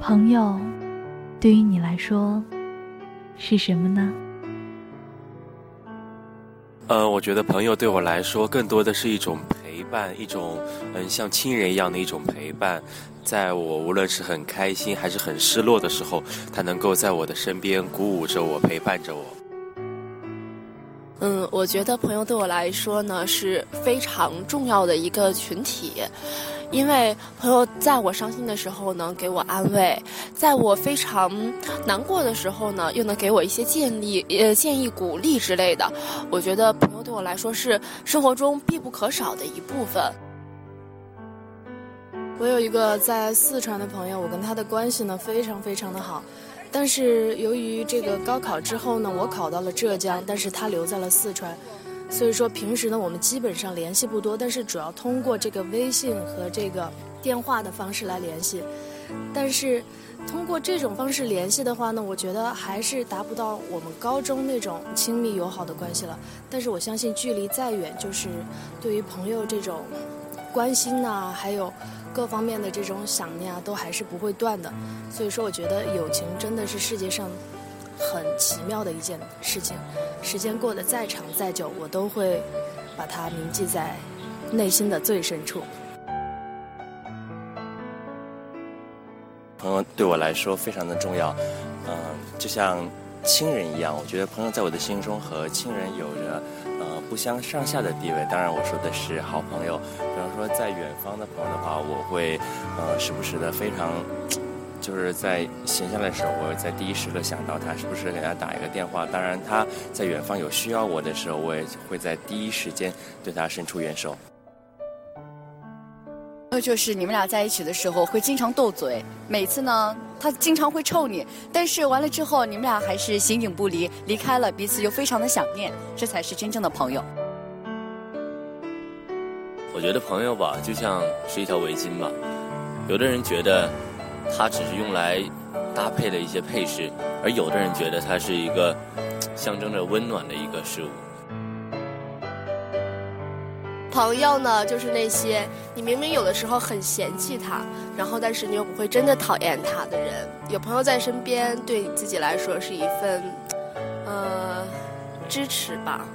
朋友，对于你来说是什么呢？呃，我觉得朋友对我来说更多的是一种陪伴，一种嗯像亲人一样的一种陪伴。在我无论是很开心还是很失落的时候，他能够在我的身边鼓舞着我，陪伴着我。嗯，我觉得朋友对我来说呢是非常重要的一个群体。因为朋友在我伤心的时候能给我安慰，在我非常难过的时候呢，又能给我一些建议、呃建议、鼓励之类的。我觉得朋友对我来说是生活中必不可少的一部分。我有一个在四川的朋友，我跟他的关系呢非常非常的好，但是由于这个高考之后呢，我考到了浙江，但是他留在了四川。所以说平时呢，我们基本上联系不多，但是主要通过这个微信和这个电话的方式来联系。但是通过这种方式联系的话呢，我觉得还是达不到我们高中那种亲密友好的关系了。但是我相信距离再远，就是对于朋友这种关心呐，还有各方面的这种想念啊，都还是不会断的。所以说，我觉得友情真的是世界上。很奇妙的一件事情，时间过得再长再久，我都会把它铭记在内心的最深处。朋友对我来说非常的重要，嗯，就像亲人一样。我觉得朋友在我的心中和亲人有着呃不相上下的地位。当然，我说的是好朋友。比方说，在远方的朋友的话，我会呃时不时的非常。就是在闲下来的时候，我会在第一时刻想到他，是不是给他打一个电话？当然，他在远方有需要我的时候，我也会在第一时间对他伸出援手。那就是你们俩在一起的时候会经常斗嘴，每次呢他经常会臭你，但是完了之后你们俩还是形影不离，离开了彼此又非常的想念，这才是真正的朋友。我觉得朋友吧，就像是一条围巾吧，有的人觉得。它只是用来搭配的一些配饰，而有的人觉得它是一个象征着温暖的一个事物。朋友呢，就是那些你明明有的时候很嫌弃他，然后但是你又不会真的讨厌他的人。有朋友在身边，对你自己来说是一份呃支持吧。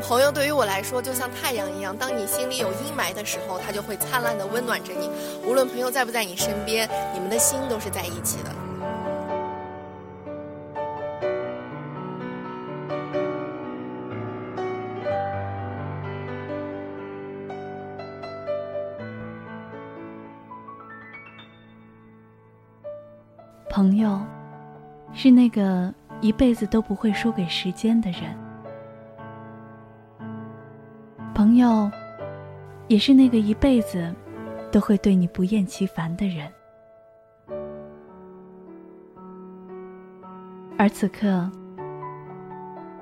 朋友对于我来说就像太阳一样，当你心里有阴霾的时候，他就会灿烂的温暖着你。无论朋友在不在你身边，你们的心都是在一起的。朋友，是那个一辈子都不会输给时间的人。朋友，也是那个一辈子都会对你不厌其烦的人。而此刻，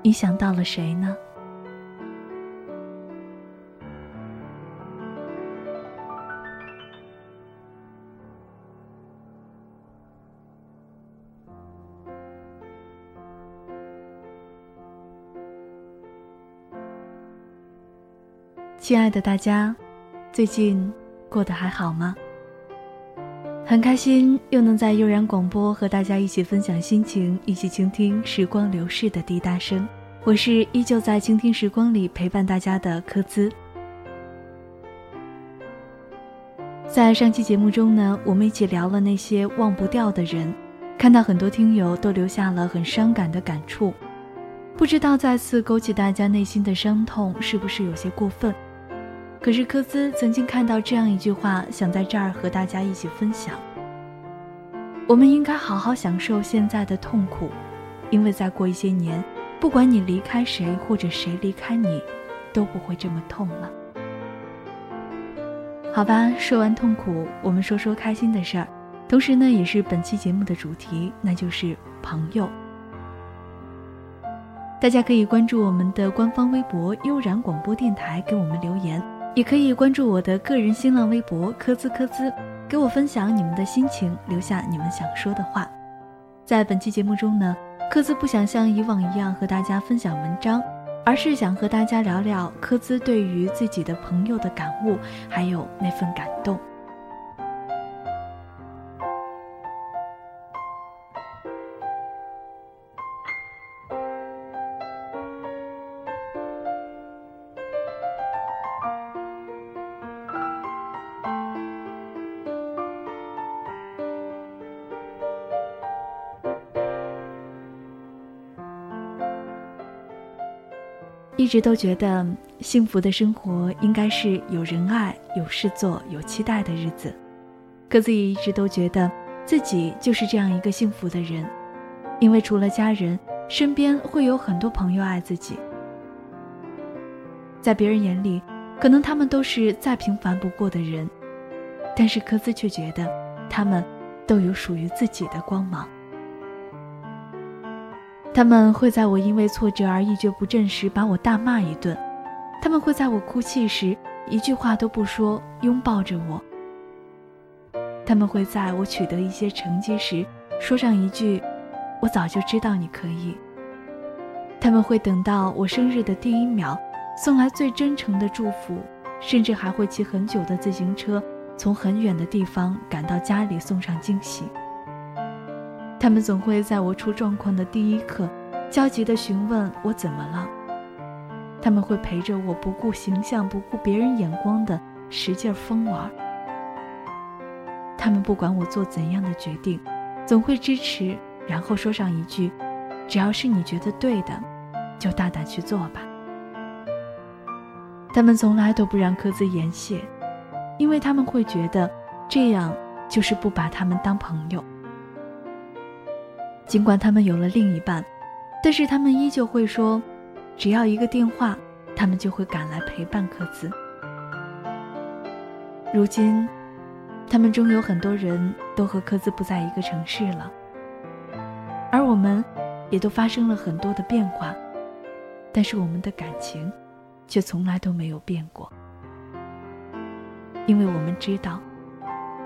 你想到了谁呢？亲爱的大家，最近过得还好吗？很开心又能在悠然广播和大家一起分享心情，一起倾听时光流逝的滴答声。我是依旧在倾听时光里陪伴大家的柯兹。在上期节目中呢，我们一起聊了那些忘不掉的人，看到很多听友都留下了很伤感的感触，不知道再次勾起大家内心的伤痛是不是有些过分？可是科兹曾经看到这样一句话，想在这儿和大家一起分享。我们应该好好享受现在的痛苦，因为再过一些年，不管你离开谁或者谁离开你，都不会这么痛了。好吧，说完痛苦，我们说说开心的事儿，同时呢，也是本期节目的主题，那就是朋友。大家可以关注我们的官方微博“悠然广播电台”，给我们留言。也可以关注我的个人新浪微博“科兹科兹”，给我分享你们的心情，留下你们想说的话。在本期节目中呢，科兹不想像以往一样和大家分享文章，而是想和大家聊聊科兹对于自己的朋友的感悟，还有那份感动。一直都觉得幸福的生活应该是有人爱、有事做、有期待的日子。各自也一直都觉得自己就是这样一个幸福的人，因为除了家人，身边会有很多朋友爱自己。在别人眼里，可能他们都是再平凡不过的人，但是科兹却觉得他们都有属于自己的光芒。他们会在我因为挫折而一蹶不振时把我大骂一顿，他们会在我哭泣时一句话都不说，拥抱着我。他们会在我取得一些成绩时说上一句：“我早就知道你可以。”他们会等到我生日的第一秒送来最真诚的祝福，甚至还会骑很久的自行车从很远的地方赶到家里送上惊喜。他们总会在我出状况的第一刻，焦急地询问我怎么了。他们会陪着我不顾形象、不顾别人眼光的使劲疯玩。他们不管我做怎样的决定，总会支持，然后说上一句：“只要是你觉得对的，就大胆去做吧。”他们从来都不让各自言谢，因为他们会觉得这样就是不把他们当朋友。尽管他们有了另一半，但是他们依旧会说，只要一个电话，他们就会赶来陪伴科兹。如今，他们中有很多人都和科兹不在一个城市了，而我们，也都发生了很多的变化，但是我们的感情，却从来都没有变过，因为我们知道，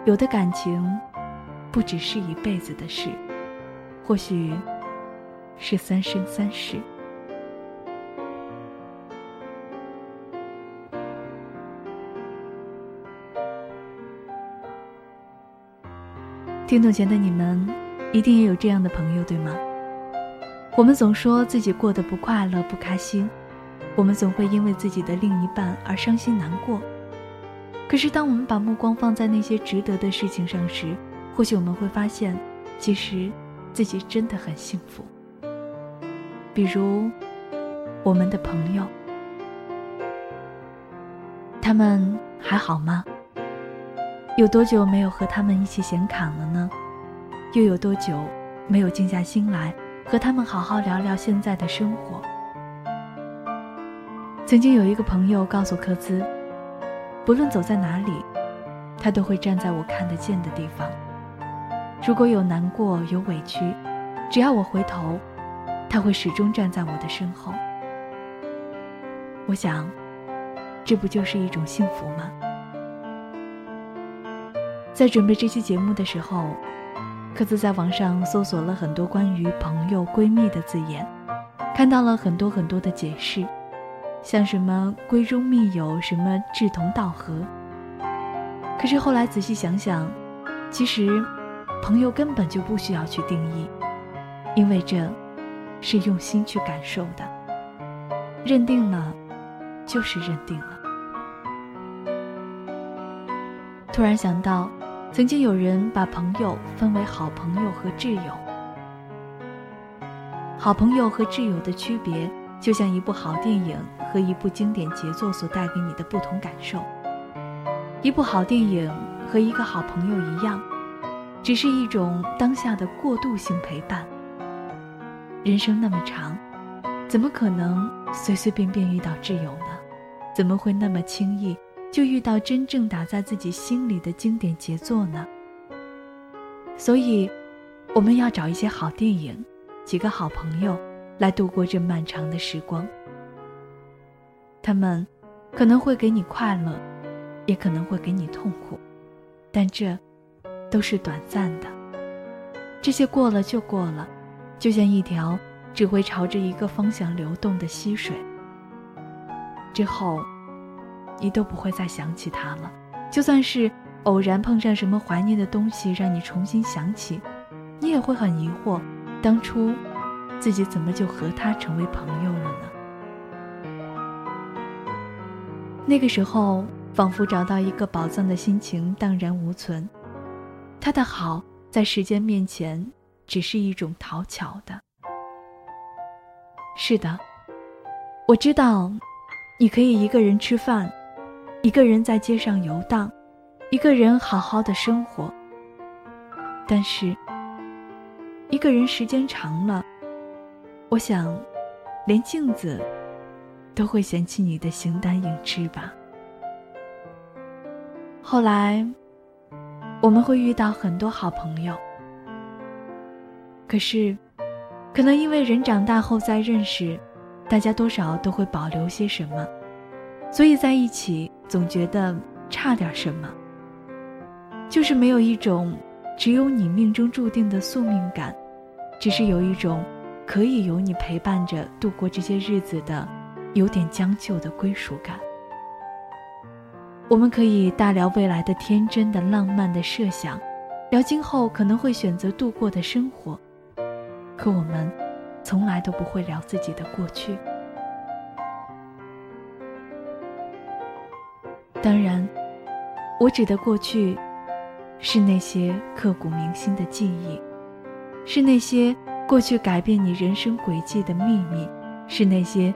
有的感情，不只是一辈子的事。或许是三生三世。听懂前的你们，一定也有这样的朋友，对吗？我们总说自己过得不快乐、不开心，我们总会因为自己的另一半而伤心难过。可是，当我们把目光放在那些值得的事情上时，或许我们会发现，其实。自己真的很幸福。比如，我们的朋友，他们还好吗？有多久没有和他们一起闲侃了呢？又有多久没有静下心来和他们好好聊聊现在的生活？曾经有一个朋友告诉科兹，不论走在哪里，他都会站在我看得见的地方。如果有难过有委屈，只要我回头，他会始终站在我的身后。我想，这不就是一种幸福吗？在准备这期节目的时候，各自在网上搜索了很多关于朋友、闺蜜的字眼，看到了很多很多的解释，像什么闺中密友，什么志同道合。可是后来仔细想想，其实。朋友根本就不需要去定义，因为这，是用心去感受的。认定了，就是认定了。突然想到，曾经有人把朋友分为好朋友和挚友。好朋友和挚友的区别，就像一部好电影和一部经典杰作所带给你的不同感受。一部好电影和一个好朋友一样。只是一种当下的过渡性陪伴。人生那么长，怎么可能随随便便遇到挚友呢？怎么会那么轻易就遇到真正打在自己心里的经典杰作呢？所以，我们要找一些好电影，几个好朋友，来度过这漫长的时光。他们可能会给你快乐，也可能会给你痛苦，但这。都是短暂的，这些过了就过了，就像一条只会朝着一个方向流动的溪水。之后，你都不会再想起它了。就算是偶然碰上什么怀念的东西，让你重新想起，你也会很疑惑，当初自己怎么就和他成为朋友了呢？那个时候，仿佛找到一个宝藏的心情荡然无存。他的好，在时间面前，只是一种讨巧的。是的，我知道，你可以一个人吃饭，一个人在街上游荡，一个人好好的生活。但是，一个人时间长了，我想，连镜子都会嫌弃你的形单影只吧。后来，我们会遇到很多好朋友。可是，可能因为人长大后再认识，大家多少都会保留些什么，所以在一起总觉得差点什么。就是没有一种只有你命中注定的宿命感，只是有一种可以有你陪伴着度过这些日子的有点将就的归属感。我们可以大聊未来的天真的浪漫的设想，聊今后可能会选择度过的生活。可我们，从来都不会聊自己的过去。当然，我指的过去，是那些刻骨铭心的记忆，是那些过去改变你人生轨迹的秘密，是那些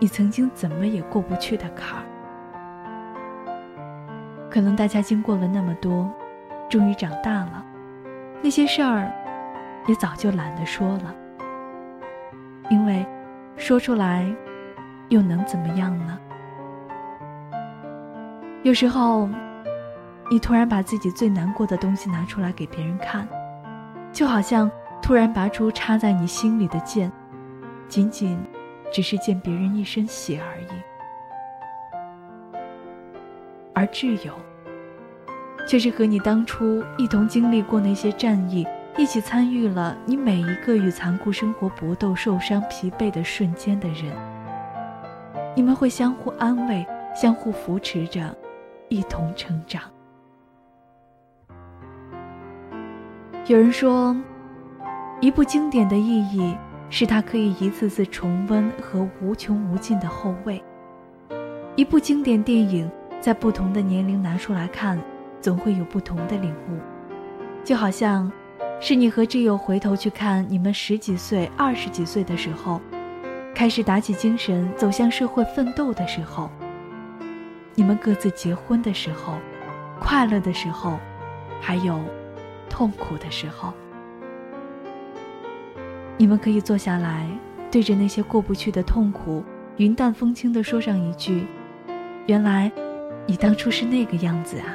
你曾经怎么也过不去的坎儿。可能大家经过了那么多，终于长大了，那些事儿。也早就懒得说了，因为说出来又能怎么样呢？有时候，你突然把自己最难过的东西拿出来给别人看，就好像突然拔出插在你心里的剑，仅仅只是溅别人一身血而已。而挚友，却是和你当初一同经历过那些战役。一起参与了你每一个与残酷生活搏斗、受伤、疲惫的瞬间的人，你们会相互安慰、相互扶持着，一同成长。有人说，一部经典的意义是它可以一次次重温和无穷无尽的后味。一部经典电影在不同的年龄拿出来看，总会有不同的领悟，就好像。是你和挚友回头去看你们十几岁、二十几岁的时候，开始打起精神走向社会奋斗的时候，你们各自结婚的时候，快乐的时候，还有痛苦的时候，你们可以坐下来，对着那些过不去的痛苦，云淡风轻地说上一句：“原来，你当初是那个样子啊。”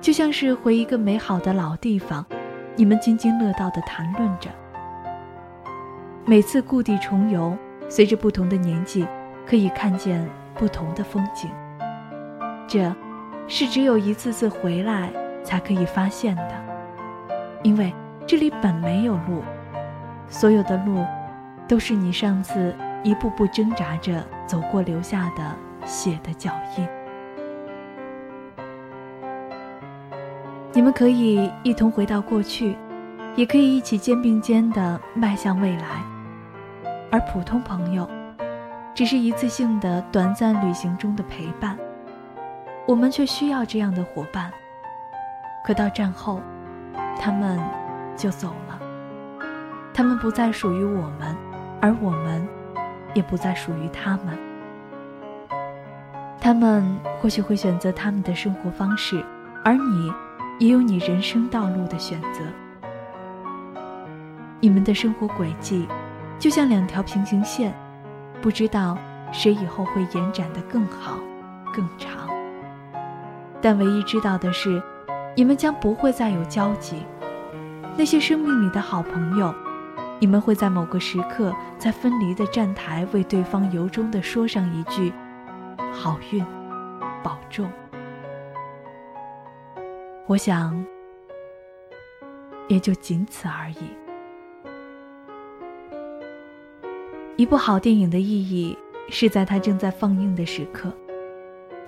就像是回一个美好的老地方，你们津津乐道的谈论着。每次故地重游，随着不同的年纪，可以看见不同的风景。这，是只有一次次回来才可以发现的，因为这里本没有路，所有的路，都是你上次一步步挣扎着走过留下的血的脚印。你们可以一同回到过去，也可以一起肩并肩的迈向未来。而普通朋友，只是一次性的短暂旅行中的陪伴。我们却需要这样的伙伴。可到战后，他们就走了。他们不再属于我们，而我们也不再属于他们。他们或许会选择他们的生活方式，而你。也有你人生道路的选择。你们的生活轨迹，就像两条平行线，不知道谁以后会延展的更好、更长。但唯一知道的是，你们将不会再有交集。那些生命里的好朋友，你们会在某个时刻，在分离的站台，为对方由衷的说上一句：“好运，保重。”我想，也就仅此而已。一部好电影的意义是在它正在放映的时刻，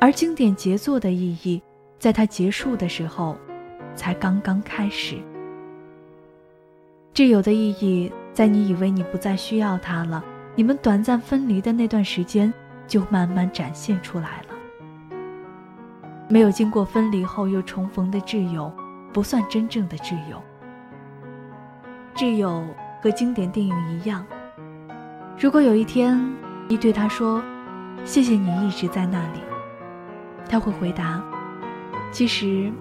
而经典杰作的意义，在它结束的时候，才刚刚开始。挚友的意义，在你以为你不再需要他了，你们短暂分离的那段时间，就慢慢展现出来了。没有经过分离后又重逢的挚友，不算真正的挚友。挚友和经典电影一样，如果有一天你对他说：“谢谢你一直在那里。”他会回答：“其实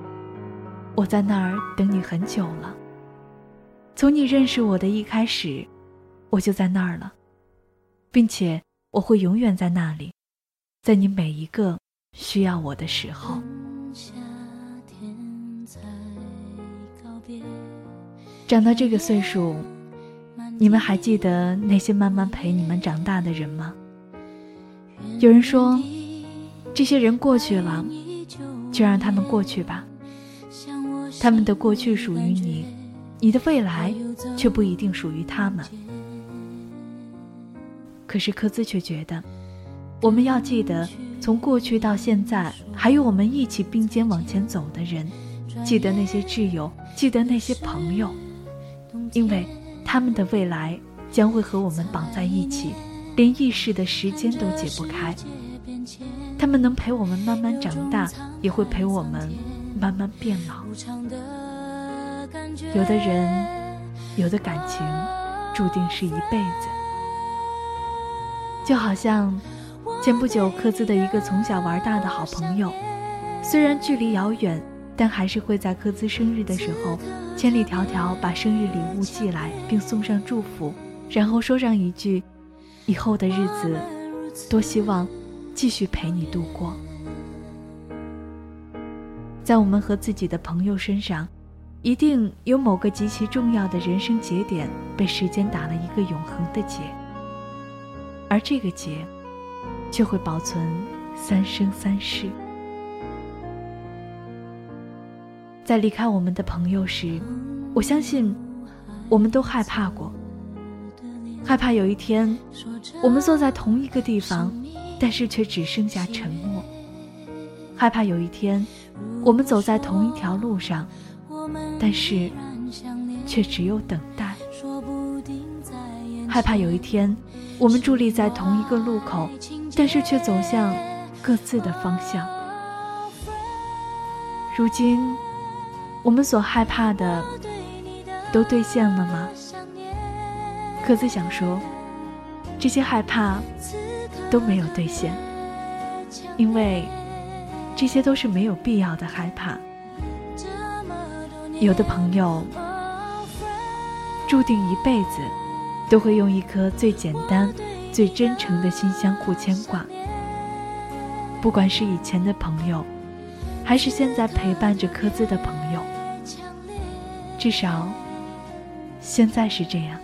我在那儿等你很久了。从你认识我的一开始，我就在那儿了，并且我会永远在那里，在你每一个需要我的时候。”长到这个岁数，你们还记得那些慢慢陪你们长大的人吗？有人说，这些人过去了，就让他们过去吧。他们的过去属于你，你的未来却不一定属于他们。可是科兹却觉得，我们要记得，从过去到现在，还有我们一起并肩往前走的人，记得那些挚友，记得那些朋友。因为他们的未来将会和我们绑在一起，连意识的时间都解不开。他们能陪我们慢慢长大，也会陪我们慢慢变老。有的人，有的感情，注定是一辈子。就好像前不久科兹的一个从小玩大的好朋友，虽然距离遥远。但还是会在科兹生日的时候，千里迢迢把生日礼物寄来，并送上祝福，然后说上一句：“以后的日子，多希望继续陪你度过。”在我们和自己的朋友身上，一定有某个极其重要的人生节点被时间打了一个永恒的结，而这个结，却会保存三生三世。在离开我们的朋友时，我相信，我们都害怕过。害怕有一天，我们坐在同一个地方，但是却只剩下沉默。害怕有一天，我们走在同一条路上，但是却只有等待。害怕有一天，我们伫立在同一个路口，但是却走向各自的方向。如今。我们所害怕的，都兑现了吗？各自想说，这些害怕都没有兑现，因为这些都是没有必要的害怕。有的朋友注定一辈子都会用一颗最简单、最真诚的心相互牵挂，不管是以前的朋友，还是现在陪伴着科兹的朋友。至少，现在是这样。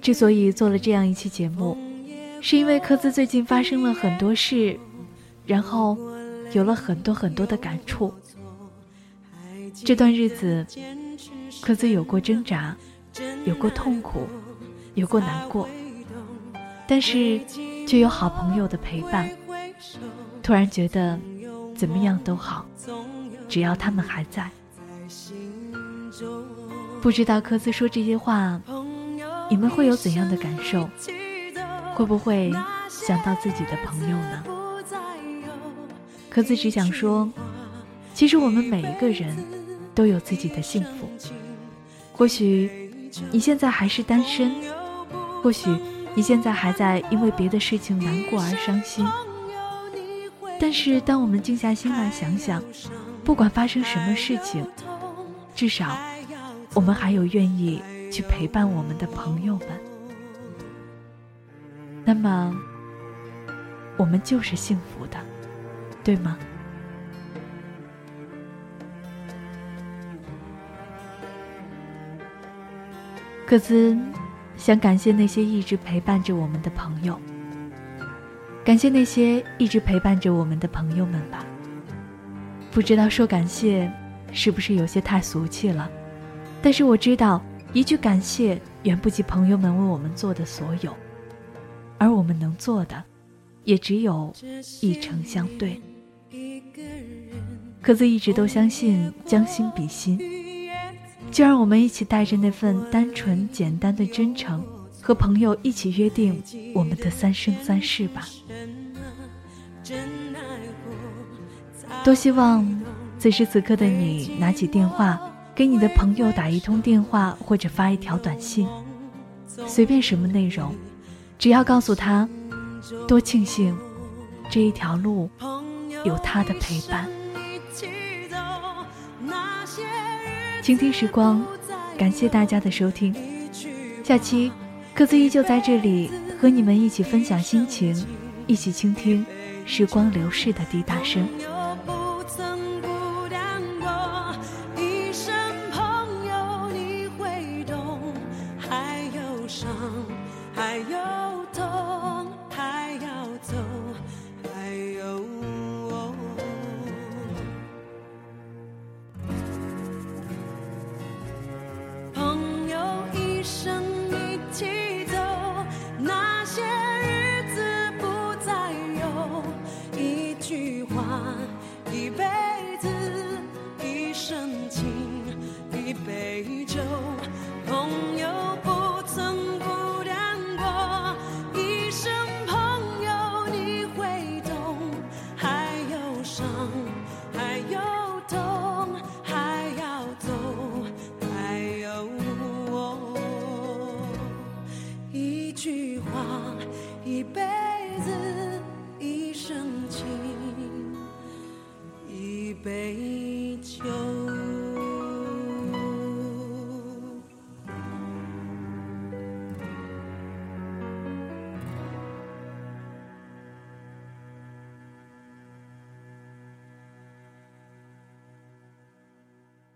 之所以做了这样一期节目，是因为科兹最近发生了很多事，然后有了很多很多的感触。这段日子，科兹有过挣扎，有过痛苦，有过难过，但是却有好朋友的陪伴。突然觉得，怎么样都好，只要他们还在。不知道科兹说这些话，你们会有怎样的感受？会不会想到自己的朋友呢？科兹只想说，其实我们每一个人都有自己的幸福。或许你现在还是单身，或许你现在还在因为别的事情难过而伤心。但是，当我们静下心来想想，不管发生什么事情。至少我们还有愿意去陪伴我们的朋友们。那么，我们就是幸福的，对吗？各自想感谢那些一直陪伴着我们的朋友，感谢那些一直陪伴着我们的朋友们吧。不知道说感谢是不是有些太俗气了，但是我知道一句感谢远不及朋友们为我们做的所有，而我们能做的也只有以诚相对。可自一直都相信将心比心。就让我们一起带着那份单纯简单的真诚，和朋友一起约定我们的三生三世吧。多希望此时此刻的你拿起电话，给你的朋友打一通电话，或者发一条短信，随便什么内容，只要告诉他，多庆幸这一条路有他的陪伴。倾听时光，感谢大家的收听。下期，各自依旧在这里和你们一起分享心情，一起倾听时光流逝的滴答声。杯酒。